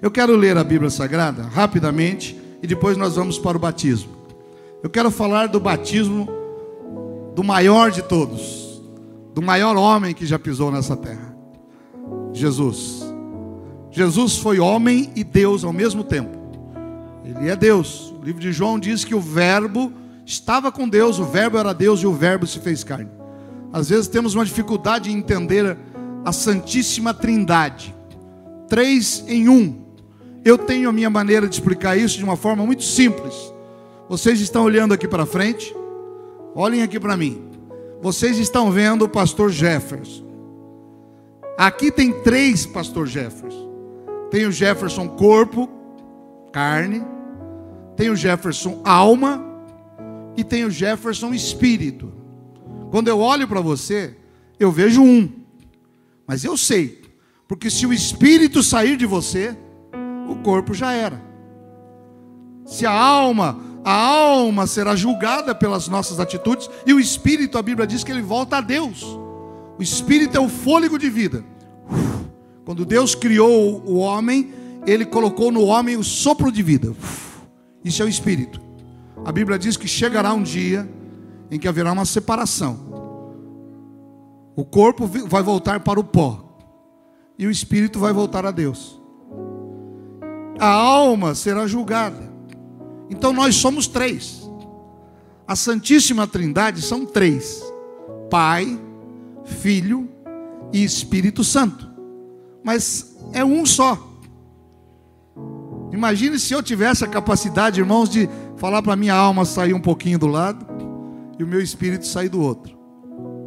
Eu quero ler a Bíblia Sagrada rapidamente e depois nós vamos para o batismo. Eu quero falar do batismo do maior de todos, do maior homem que já pisou nessa terra, Jesus. Jesus foi homem e Deus ao mesmo tempo. Ele é Deus. O livro de João diz que o Verbo estava com Deus, o Verbo era Deus e o Verbo se fez carne. Às vezes temos uma dificuldade em entender a Santíssima Trindade, três em um. Eu tenho a minha maneira de explicar isso de uma forma muito simples. Vocês estão olhando aqui para frente, olhem aqui para mim. Vocês estão vendo o pastor Jefferson. Aqui tem três pastor Jefferson. Tem o Jefferson corpo, carne, tem o Jefferson alma e tem o Jefferson espírito. Quando eu olho para você, eu vejo um. Mas eu sei, porque se o espírito sair de você, o corpo já era. Se a alma, a alma será julgada pelas nossas atitudes, e o espírito, a Bíblia diz que ele volta a Deus. O espírito é o fôlego de vida. Quando Deus criou o homem, ele colocou no homem o sopro de vida. Isso é o espírito. A Bíblia diz que chegará um dia em que haverá uma separação. O corpo vai voltar para o pó e o espírito vai voltar a Deus. A alma será julgada. Então nós somos três. A Santíssima Trindade são três: Pai, Filho e Espírito Santo mas é um só. Imagine se eu tivesse a capacidade, irmãos, de falar para minha alma sair um pouquinho do lado e o meu espírito sair do outro.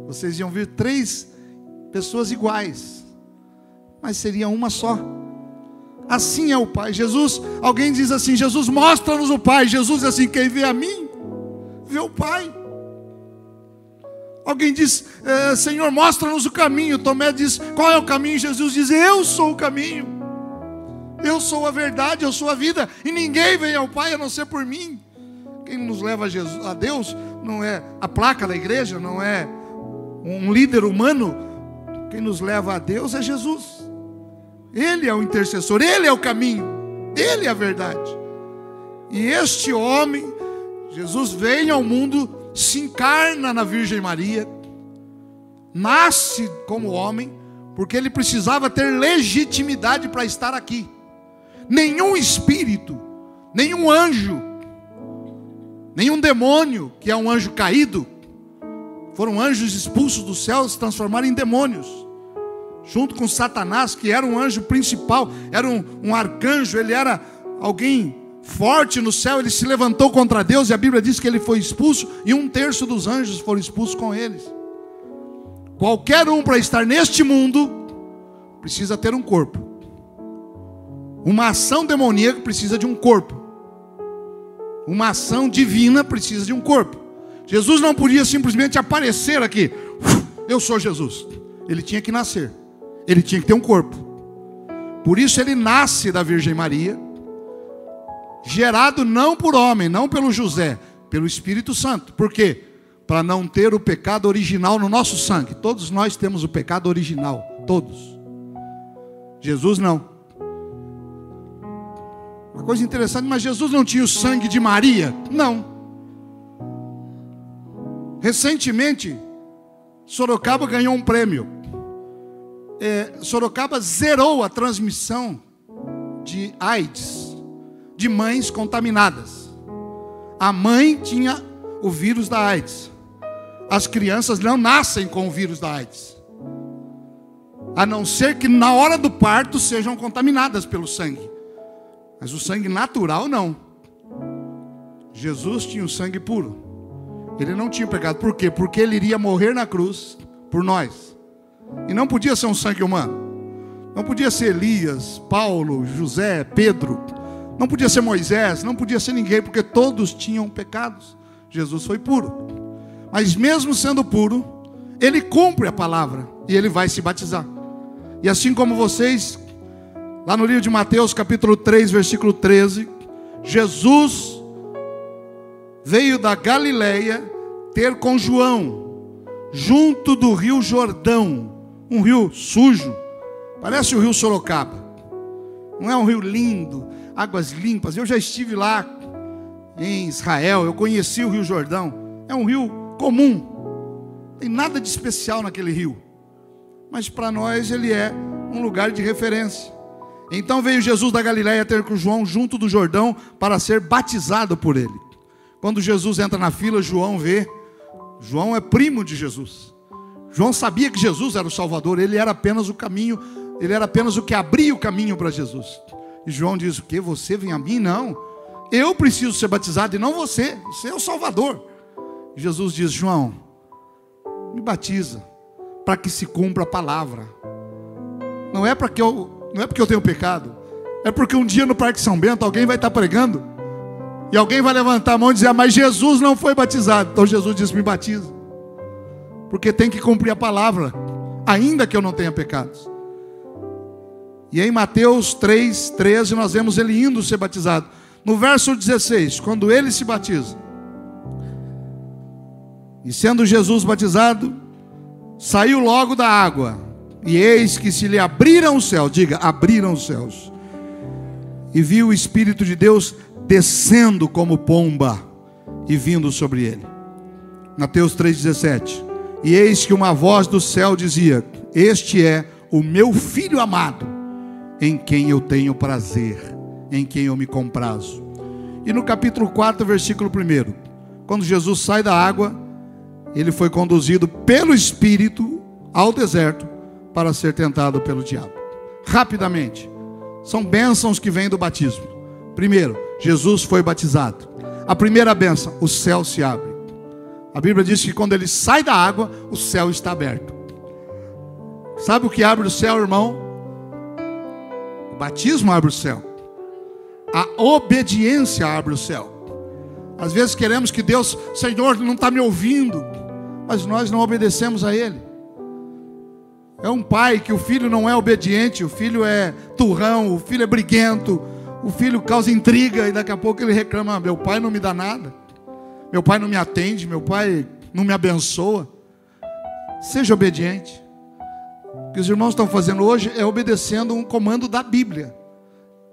Vocês iam ver três pessoas iguais, mas seria uma só. Assim é o Pai. Jesus, alguém diz assim: Jesus, mostra-nos o Pai. Jesus diz assim: quem vê a mim, vê o Pai. Alguém diz, é, Senhor, mostra-nos o caminho. Tomé diz, qual é o caminho? Jesus diz, eu sou o caminho. Eu sou a verdade, eu sou a vida. E ninguém vem ao Pai a não ser por mim. Quem nos leva a, Jesus, a Deus não é a placa da igreja, não é um líder humano. Quem nos leva a Deus é Jesus. Ele é o intercessor, ele é o caminho, ele é a verdade. E este homem, Jesus veio ao mundo se encarna na Virgem Maria, nasce como homem, porque ele precisava ter legitimidade para estar aqui. Nenhum espírito, nenhum anjo, nenhum demônio, que é um anjo caído, foram anjos expulsos do céu se transformaram em demônios, junto com Satanás, que era um anjo principal, era um, um arcanjo, ele era alguém forte no céu, ele se levantou contra Deus e a Bíblia diz que ele foi expulso e um terço dos anjos foram expulsos com eles. Qualquer um para estar neste mundo precisa ter um corpo. Uma ação demoníaca precisa de um corpo. Uma ação divina precisa de um corpo. Jesus não podia simplesmente aparecer aqui. Eu sou Jesus. Ele tinha que nascer. Ele tinha que ter um corpo. Por isso ele nasce da Virgem Maria gerado não por homem, não pelo José, pelo Espírito Santo. Por quê? Para não ter o pecado original no nosso sangue. Todos nós temos o pecado original, todos. Jesus não. Uma coisa interessante, mas Jesus não tinha o sangue de Maria? Não. Recentemente, Sorocaba ganhou um prêmio. É, Sorocaba zerou a transmissão de AIDS de mães contaminadas. A mãe tinha o vírus da AIDS. As crianças não nascem com o vírus da AIDS. A não ser que na hora do parto sejam contaminadas pelo sangue. Mas o sangue natural não. Jesus tinha o sangue puro. Ele não tinha pecado. Por quê? Porque ele iria morrer na cruz por nós. E não podia ser um sangue humano. Não podia ser Elias, Paulo, José, Pedro. Não podia ser Moisés, não podia ser ninguém, porque todos tinham pecados. Jesus foi puro. Mas mesmo sendo puro, ele cumpre a palavra e ele vai se batizar. E assim como vocês, lá no livro de Mateus, capítulo 3, versículo 13, Jesus veio da Galileia ter com João, junto do rio Jordão, um rio sujo, parece o rio Sorocaba. Não é um rio lindo, águas limpas. Eu já estive lá em Israel, eu conheci o Rio Jordão. É um rio comum. Tem nada de especial naquele rio. Mas para nós ele é um lugar de referência. Então veio Jesus da Galiléia ter com João junto do Jordão para ser batizado por ele. Quando Jesus entra na fila, João vê. João é primo de Jesus. João sabia que Jesus era o Salvador, ele era apenas o caminho, ele era apenas o que abria o caminho para Jesus. E João diz: O que? Você vem a mim? Não. Eu preciso ser batizado e não você. Você é o Salvador. Jesus diz: João, me batiza para que se cumpra a palavra. Não é para que eu, não é porque eu tenho pecado. É porque um dia no Parque São Bento alguém vai estar pregando e alguém vai levantar a mão e dizer: ah, "Mas Jesus não foi batizado". Então Jesus diz: "Me batiza". Porque tem que cumprir a palavra, ainda que eu não tenha pecados. E em Mateus 3, 13, nós vemos ele indo ser batizado. No verso 16, quando ele se batiza, e sendo Jesus batizado, saiu logo da água, e eis que se lhe abriram os céus, diga, abriram os céus, e viu o Espírito de Deus descendo como pomba e vindo sobre ele. Mateus 3,17. E eis que uma voz do céu dizia: Este é o meu filho amado, em quem eu tenho prazer, em quem eu me comprazo. E no capítulo 4, versículo 1, quando Jesus sai da água, ele foi conduzido pelo Espírito ao deserto para ser tentado pelo diabo. Rapidamente, são bênçãos que vêm do batismo. Primeiro, Jesus foi batizado. A primeira bênção, o céu se abre. A Bíblia diz que quando ele sai da água, o céu está aberto. Sabe o que abre o céu, irmão? O batismo abre o céu. A obediência abre o céu. Às vezes queremos que Deus, Senhor, não está me ouvindo mas nós não obedecemos a Ele. É um pai que o filho não é obediente, o filho é turrão, o filho é briguento, o filho causa intriga e daqui a pouco ele reclama: meu pai não me dá nada, meu pai não me atende, meu pai não me abençoa. Seja obediente. O que os irmãos estão fazendo hoje é obedecendo um comando da Bíblia.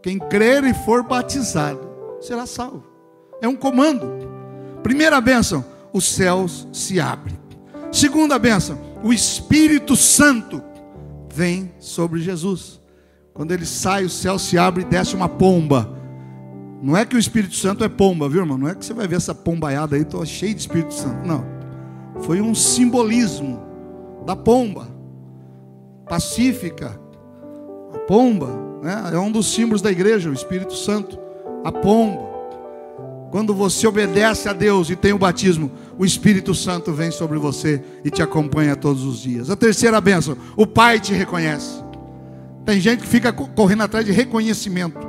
Quem crer e for batizado será salvo. É um comando. Primeira bênção: os céus se abrem. Segunda bênção, o Espírito Santo vem sobre Jesus. Quando ele sai, o céu se abre e desce uma pomba. Não é que o Espírito Santo é pomba, viu, irmão? Não é que você vai ver essa pombaiada aí, estou cheio de Espírito Santo. Não. Foi um simbolismo da pomba. Pacífica. A pomba né? é um dos símbolos da igreja, o Espírito Santo. A pomba. Quando você obedece a Deus e tem o batismo, o Espírito Santo vem sobre você e te acompanha todos os dias. A terceira bênção, o Pai te reconhece. Tem gente que fica correndo atrás de reconhecimento.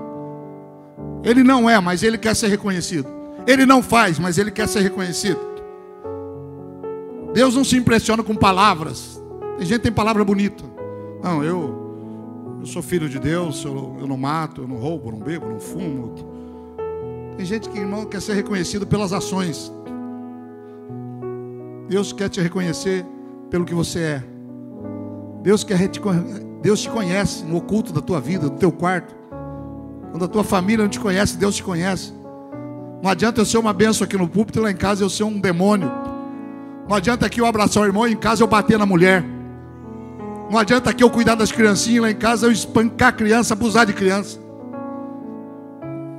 Ele não é, mas ele quer ser reconhecido. Ele não faz, mas ele quer ser reconhecido. Deus não se impressiona com palavras. Tem gente que tem palavra bonita. Não, eu, eu sou filho de Deus, eu, eu não mato, eu não roubo, não bebo, não fumo. Tem gente que, irmão, quer ser reconhecido pelas ações. Deus quer te reconhecer pelo que você é. Deus quer te, Deus te conhece no oculto da tua vida, do teu quarto. Quando a tua família não te conhece, Deus te conhece. Não adianta eu ser uma benção aqui no púlpito e lá em casa eu ser um demônio. Não adianta aqui eu abraçar o irmão e em casa eu bater na mulher. Não adianta aqui eu cuidar das criancinhas lá em casa eu espancar a criança, abusar de criança.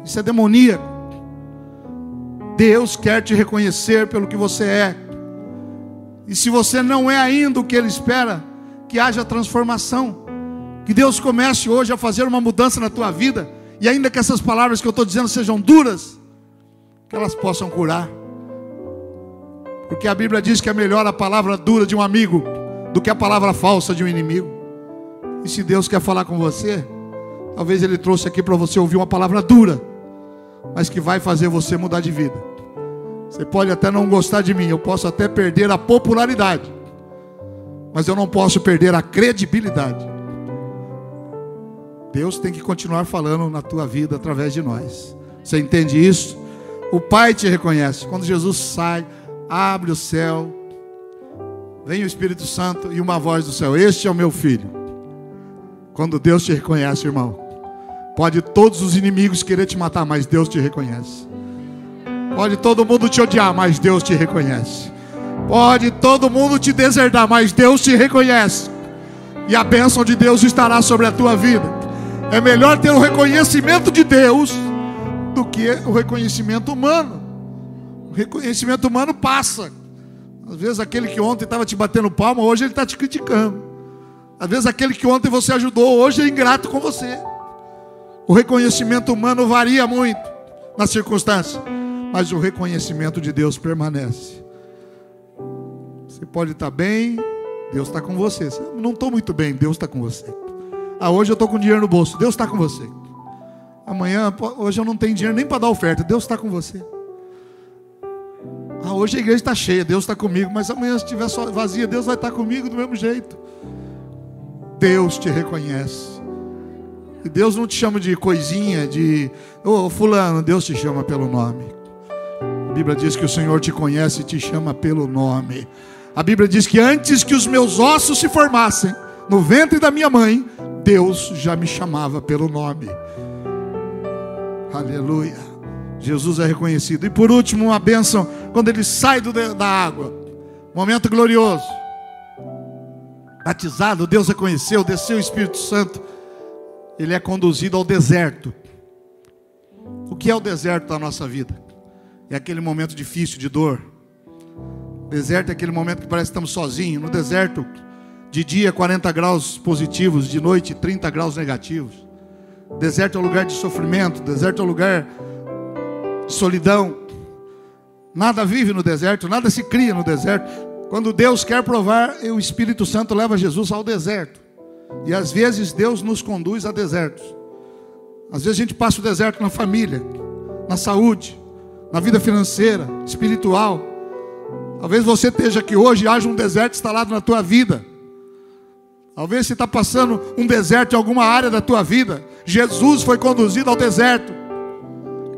Isso é demoníaco. Deus quer te reconhecer pelo que você é. E se você não é ainda o que Ele espera, que haja transformação. Que Deus comece hoje a fazer uma mudança na tua vida. E ainda que essas palavras que eu estou dizendo sejam duras, que elas possam curar. Porque a Bíblia diz que é melhor a palavra dura de um amigo do que a palavra falsa de um inimigo. E se Deus quer falar com você, talvez Ele trouxe aqui para você ouvir uma palavra dura, mas que vai fazer você mudar de vida. Você pode até não gostar de mim, eu posso até perder a popularidade, mas eu não posso perder a credibilidade. Deus tem que continuar falando na tua vida através de nós. Você entende isso? O Pai te reconhece. Quando Jesus sai, abre o céu, vem o Espírito Santo e uma voz do céu: Este é o meu filho. Quando Deus te reconhece, irmão, Pode todos os inimigos querer te matar, mas Deus te reconhece. Pode todo mundo te odiar, mas Deus te reconhece. Pode todo mundo te deserdar, mas Deus te reconhece. E a bênção de Deus estará sobre a tua vida. É melhor ter o reconhecimento de Deus do que o reconhecimento humano. O reconhecimento humano passa. Às vezes aquele que ontem estava te batendo palma, hoje ele está te criticando. Às vezes aquele que ontem você ajudou, hoje é ingrato com você. O reconhecimento humano varia muito na circunstância, mas o reconhecimento de Deus permanece. Você pode estar bem, Deus está com você. Não estou muito bem, Deus está com você. Ah, hoje eu estou com dinheiro no bolso, Deus está com você. Amanhã, hoje eu não tenho dinheiro nem para dar oferta, Deus está com você. Ah, hoje a igreja está cheia, Deus está comigo, mas amanhã se estiver vazia, Deus vai estar comigo do mesmo jeito. Deus te reconhece. E Deus não te chama de coisinha, de ô oh, fulano, Deus te chama pelo nome. A Bíblia diz que o Senhor te conhece e te chama pelo nome. A Bíblia diz que antes que os meus ossos se formassem no ventre da minha mãe, Deus já me chamava pelo nome. Aleluia. Jesus é reconhecido. E por último, uma bênção quando ele sai do, da água. Momento glorioso. Batizado, Deus reconheceu, desceu o Espírito Santo. Ele é conduzido ao deserto. O que é o deserto da nossa vida? É aquele momento difícil de dor. Deserto é aquele momento que parece que estamos sozinhos. No deserto, de dia 40 graus positivos, de noite 30 graus negativos. Deserto é um lugar de sofrimento, deserto é um lugar de solidão. Nada vive no deserto, nada se cria no deserto. Quando Deus quer provar, o Espírito Santo leva Jesus ao deserto. E às vezes Deus nos conduz a desertos. Às vezes a gente passa o deserto na família, na saúde, na vida financeira, espiritual. Talvez você esteja aqui hoje e haja um deserto instalado na tua vida. Talvez você está passando um deserto em alguma área da tua vida. Jesus foi conduzido ao deserto.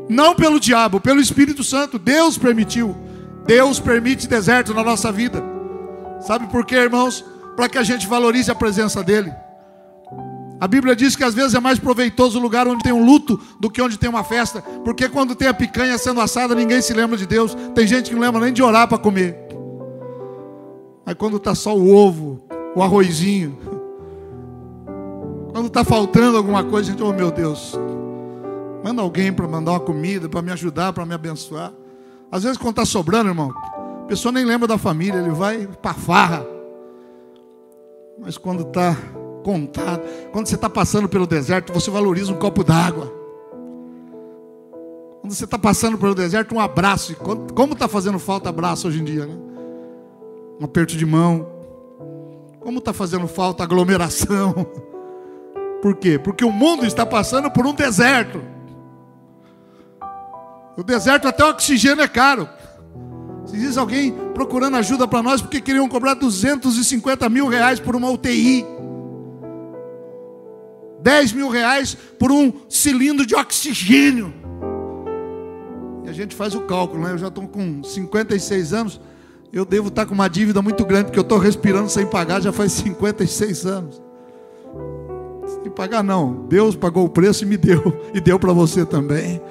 Não pelo diabo, pelo Espírito Santo. Deus permitiu. Deus permite deserto na nossa vida. Sabe por quê, irmãos? Para que a gente valorize a presença dEle. A Bíblia diz que às vezes é mais proveitoso o lugar onde tem um luto do que onde tem uma festa, porque quando tem a picanha sendo assada, ninguém se lembra de Deus. Tem gente que não lembra nem de orar para comer. Mas quando está só o ovo, o arrozinho, quando está faltando alguma coisa, a gente, oh meu Deus, manda alguém para mandar uma comida, para me ajudar, para me abençoar. Às vezes, quando está sobrando, irmão, a pessoa nem lembra da família, ele vai para farra. Mas quando está contado. Quando você está passando pelo deserto, você valoriza um copo d'água. Quando você está passando pelo deserto, um abraço. Como está fazendo falta abraço hoje em dia, né? Um aperto de mão. Como está fazendo falta aglomeração. Por quê? Porque o mundo está passando por um deserto. O deserto até o oxigênio é caro. Se diz alguém procurando ajuda para nós porque queriam cobrar 250 mil reais por uma UTI. 10 mil reais por um cilindro de oxigênio. E a gente faz o cálculo, né? Eu já estou com 56 anos. Eu devo estar com uma dívida muito grande, porque eu estou respirando sem pagar já faz 56 anos. Sem pagar não. Deus pagou o preço e me deu. E deu para você também.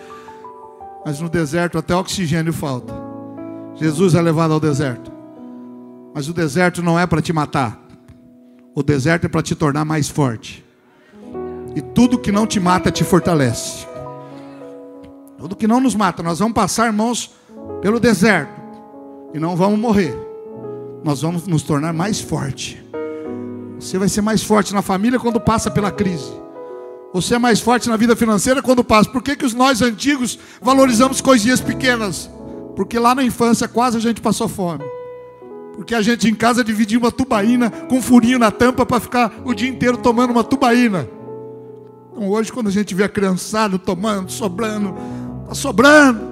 Mas no deserto até oxigênio falta. Jesus é levado ao deserto. Mas o deserto não é para te matar. O deserto é para te tornar mais forte. E tudo que não te mata te fortalece. Tudo que não nos mata, nós vamos passar, irmãos, pelo deserto e não vamos morrer. Nós vamos nos tornar mais forte. Você vai ser mais forte na família quando passa pela crise. Você é mais forte na vida financeira quando passa. Por que, que os nós antigos valorizamos coisinhas pequenas? Porque lá na infância quase a gente passou fome. Porque a gente em casa dividia uma tubaína com um furinho na tampa para ficar o dia inteiro tomando uma tubaína. Então hoje, quando a gente vê a criançada tomando, sobrando, está sobrando.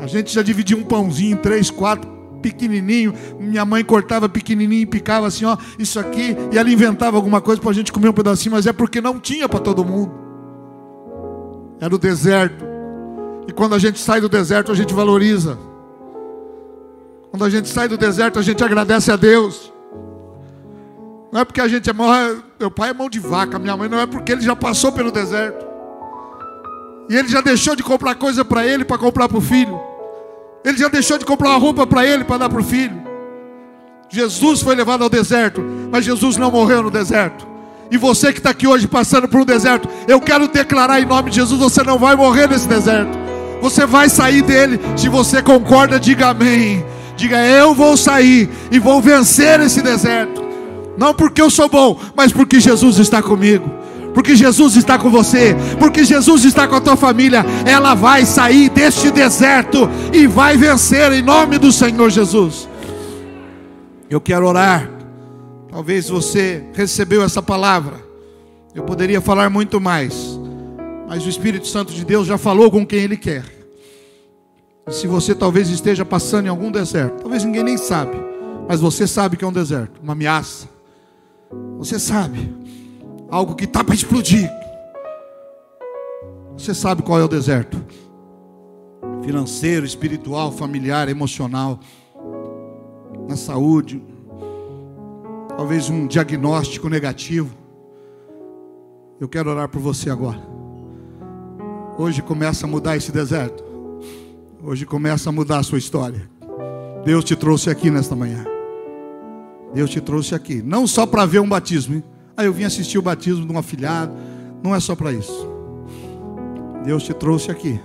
A gente já dividia um pãozinho, três, quatro, pequenininho. Minha mãe cortava pequenininho e picava assim, ó, isso aqui. E ela inventava alguma coisa para a gente comer um pedacinho, mas é porque não tinha para todo mundo. Era o deserto. E quando a gente sai do deserto, a gente valoriza. Quando a gente sai do deserto, a gente agradece a Deus. Não é porque a gente é mão, meu pai é mão de vaca, minha mãe não é porque ele já passou pelo deserto. E ele já deixou de comprar coisa para ele para comprar para o filho. Ele já deixou de comprar uma roupa para ele para dar para o filho. Jesus foi levado ao deserto, mas Jesus não morreu no deserto. E você que está aqui hoje passando por um deserto, eu quero declarar em nome de Jesus: você não vai morrer nesse deserto. Você vai sair dele. Se você concorda, diga amém. Diga eu vou sair e vou vencer esse deserto. Não porque eu sou bom, mas porque Jesus está comigo. Porque Jesus está com você, porque Jesus está com a tua família, ela vai sair deste deserto e vai vencer em nome do Senhor Jesus. Eu quero orar. Talvez você recebeu essa palavra. Eu poderia falar muito mais, mas o Espírito Santo de Deus já falou com quem Ele quer. E se você talvez esteja passando em algum deserto, talvez ninguém nem sabe, mas você sabe que é um deserto, uma ameaça. Você sabe, algo que está para explodir. Você sabe qual é o deserto? Financeiro, espiritual, familiar, emocional na saúde, talvez um diagnóstico negativo. Eu quero orar por você agora. Hoje começa a mudar esse deserto. Hoje começa a mudar a sua história. Deus te trouxe aqui nesta manhã. Deus te trouxe aqui, não só para ver um batismo. Hein? Ah, eu vim assistir o batismo de um afilhado. Não é só para isso. Deus te trouxe aqui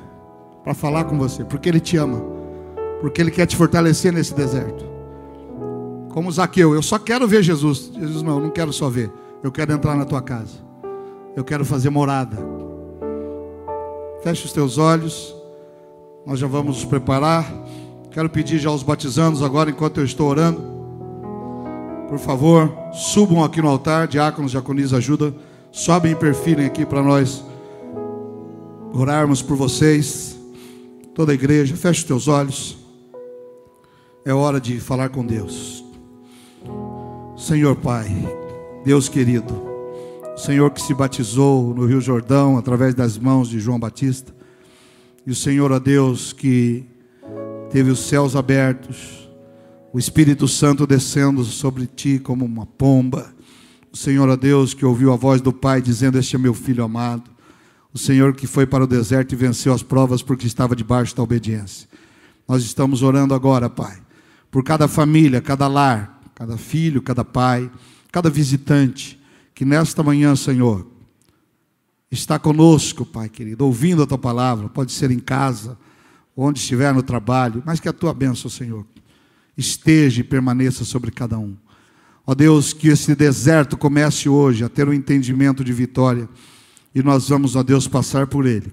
para falar com você, porque Ele te ama, porque Ele quer te fortalecer nesse deserto. Como Zaqueu, eu só quero ver Jesus. Jesus, não, eu não quero só ver. Eu quero entrar na tua casa. Eu quero fazer morada. Feche os teus olhos. Nós já vamos nos preparar. Quero pedir já aos batizandos agora, enquanto eu estou orando. Por favor, subam aqui no altar. Diáconos, diaconis, ajuda. Sobem e perfilem aqui para nós orarmos por vocês. Toda a igreja, feche os teus olhos. É hora de falar com Deus. Senhor Pai, Deus querido, Senhor que se batizou no Rio Jordão através das mãos de João Batista, e o Senhor, a Deus, que teve os céus abertos, o Espírito Santo descendo sobre ti como uma pomba, o Senhor, a Deus, que ouviu a voz do Pai dizendo: Este é meu filho amado, o Senhor que foi para o deserto e venceu as provas porque estava debaixo da obediência. Nós estamos orando agora, Pai, por cada família, cada lar, cada filho, cada pai, cada visitante que nesta manhã, Senhor, está conosco, Pai querido, ouvindo a tua palavra, pode ser em casa, onde estiver no trabalho, mas que a tua bênção, Senhor, esteja e permaneça sobre cada um. Ó Deus, que esse deserto comece hoje a ter um entendimento de vitória e nós vamos, ó Deus, passar por ele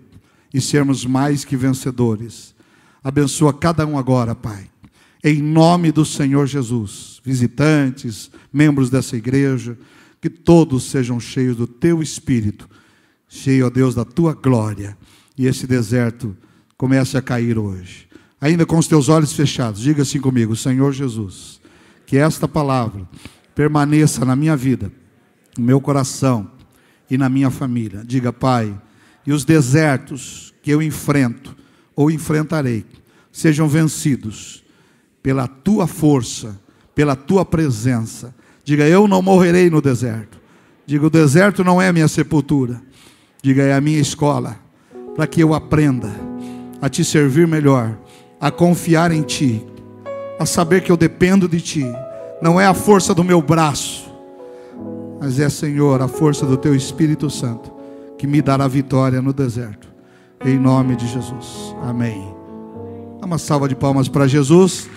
e sermos mais que vencedores. Abençoa cada um agora, Pai em nome do Senhor Jesus. Visitantes, membros dessa igreja, que todos sejam cheios do teu espírito, cheio, ó Deus, da tua glória. E esse deserto comece a cair hoje. Ainda com os teus olhos fechados, diga assim comigo: Senhor Jesus, que esta palavra permaneça na minha vida, no meu coração e na minha família. Diga, Pai, e os desertos que eu enfrento ou enfrentarei sejam vencidos pela tua força, pela tua presença. Diga, eu não morrerei no deserto. Diga, o deserto não é a minha sepultura. Diga, é a minha escola, para que eu aprenda a te servir melhor, a confiar em ti, a saber que eu dependo de ti. Não é a força do meu braço, mas é, Senhor, a força do teu Espírito Santo que me dará vitória no deserto. Em nome de Jesus. Amém. Uma salva de palmas para Jesus.